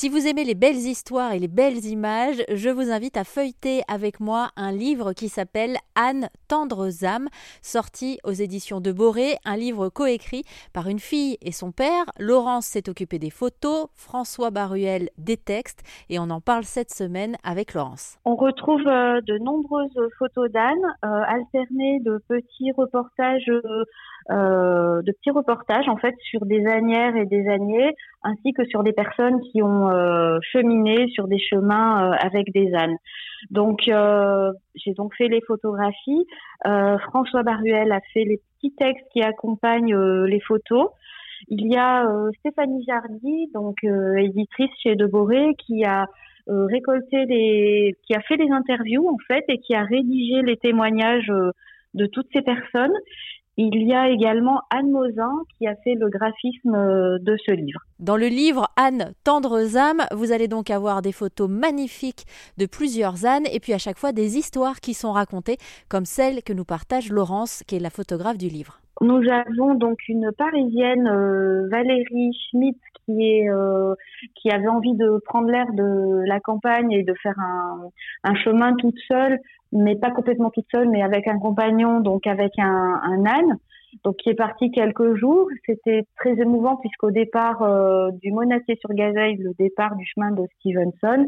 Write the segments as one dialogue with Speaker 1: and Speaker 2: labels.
Speaker 1: Si vous aimez les belles histoires et les belles images, je vous invite à feuilleter avec moi un livre qui s'appelle Anne Tendres âmes, sorti aux éditions de Boré, un livre coécrit par une fille et son père. Laurence s'est occupée des photos, François Baruel des textes, et on en parle cette semaine avec Laurence.
Speaker 2: On retrouve euh, de nombreuses photos d'Anne, euh, alternées de petits reportages, euh, de petits reportages en fait sur des annières et des années, ainsi que sur des personnes qui ont cheminé sur des chemins avec des ânes. Donc j'ai donc fait les photographies. François Baruel a fait les petits textes qui accompagnent les photos. Il y a Stéphanie Jardy, donc éditrice chez Deboré, qui a euh, récolté des, qui a fait des interviews en fait et qui a rédigé les témoignages euh, de toutes ces personnes. Il y a également Anne Mosin qui a fait le graphisme euh, de ce livre.
Speaker 1: Dans le livre Anne Tendres âmes, vous allez donc avoir des photos magnifiques de plusieurs ânes et puis à chaque fois des histoires qui sont racontées comme celle que nous partage Laurence qui est la photographe du livre.
Speaker 2: Nous avons donc une Parisienne, euh, Valérie Schmitt, qui est euh, qui avait envie de prendre l'air de la campagne et de faire un, un, chemin toute seule, mais pas complètement toute seule, mais avec un compagnon, donc avec un, un âne. Donc qui est parti quelques jours. C'était très émouvant puisqu'au départ euh, du Monastier sur Gazeille, le départ du chemin de Stevenson,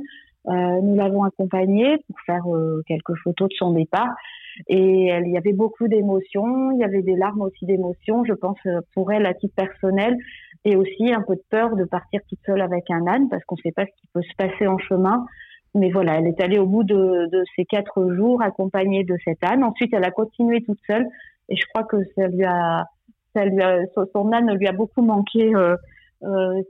Speaker 2: euh, nous l'avons accompagné pour faire euh, quelques photos de son départ. Et il y avait beaucoup d'émotions, il y avait des larmes aussi d'émotions, je pense, euh, pour elle à titre personnel, et aussi un peu de peur de partir toute seule avec un âne, parce qu'on ne sait pas ce qui peut se passer en chemin. Mais voilà, elle est allée au bout de, de ces quatre jours accompagnée de cet âne. Ensuite, elle a continué toute seule, et je crois que ça lui a, ça lui a, son âne lui a beaucoup manqué. Euh, euh.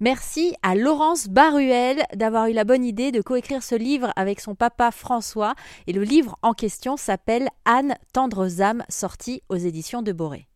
Speaker 1: Merci à Laurence Baruel d'avoir eu la bonne idée de coécrire ce livre avec son papa François. Et le livre en question s'appelle Anne Tendres âmes, sorti aux éditions de Boré.